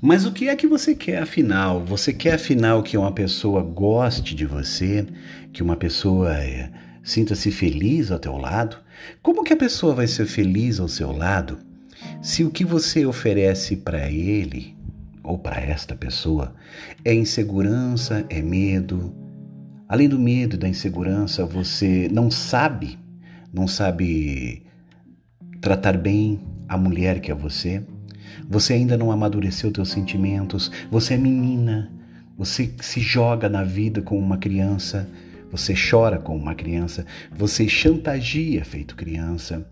Mas o que é que você quer afinal? Você quer afinal que uma pessoa goste de você, que uma pessoa é, sinta-se feliz ao teu lado? Como que a pessoa vai ser feliz ao seu lado se o que você oferece para ele ou para esta pessoa é insegurança, é medo? Além do medo e da insegurança, você não sabe, não sabe tratar bem a mulher que é você? Você ainda não amadureceu teus sentimentos, você é menina, você se joga na vida como uma criança, você chora como uma criança, você chantageia feito criança.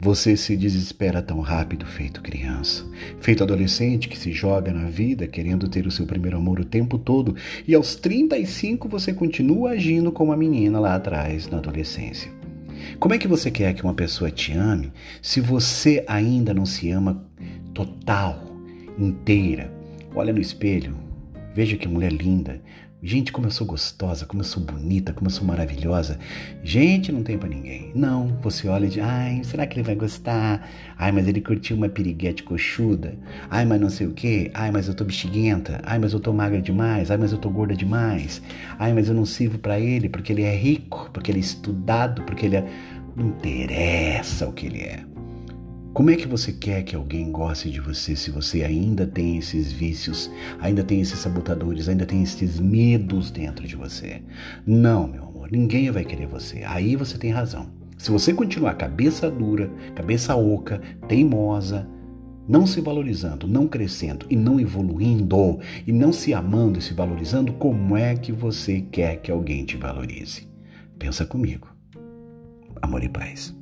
Você se desespera tão rápido, feito criança, feito adolescente que se joga na vida querendo ter o seu primeiro amor o tempo todo e aos 35 você continua agindo como a menina lá atrás na adolescência. Como é que você quer que uma pessoa te ame se você ainda não se ama total, inteira? Olha no espelho, veja que mulher linda. Gente, como eu sou gostosa, como eu sou bonita, como eu sou maravilhosa. Gente, não tem para ninguém. Não, você olha e diz, ai, será que ele vai gostar? Ai, mas ele curtiu uma piriguete coxuda. Ai, mas não sei o quê. Ai, mas eu tô bexiguenta. Ai, mas eu tô magra demais. Ai, mas eu tô gorda demais. Ai, mas eu não sirvo para ele porque ele é rico, porque ele é estudado, porque ele é... Não interessa o que ele é. Como é que você quer que alguém goste de você se você ainda tem esses vícios, ainda tem esses sabotadores, ainda tem esses medos dentro de você? Não, meu amor, ninguém vai querer você. Aí você tem razão. Se você continuar cabeça dura, cabeça oca, teimosa, não se valorizando, não crescendo e não evoluindo, e não se amando e se valorizando, como é que você quer que alguém te valorize? Pensa comigo. Amor e paz.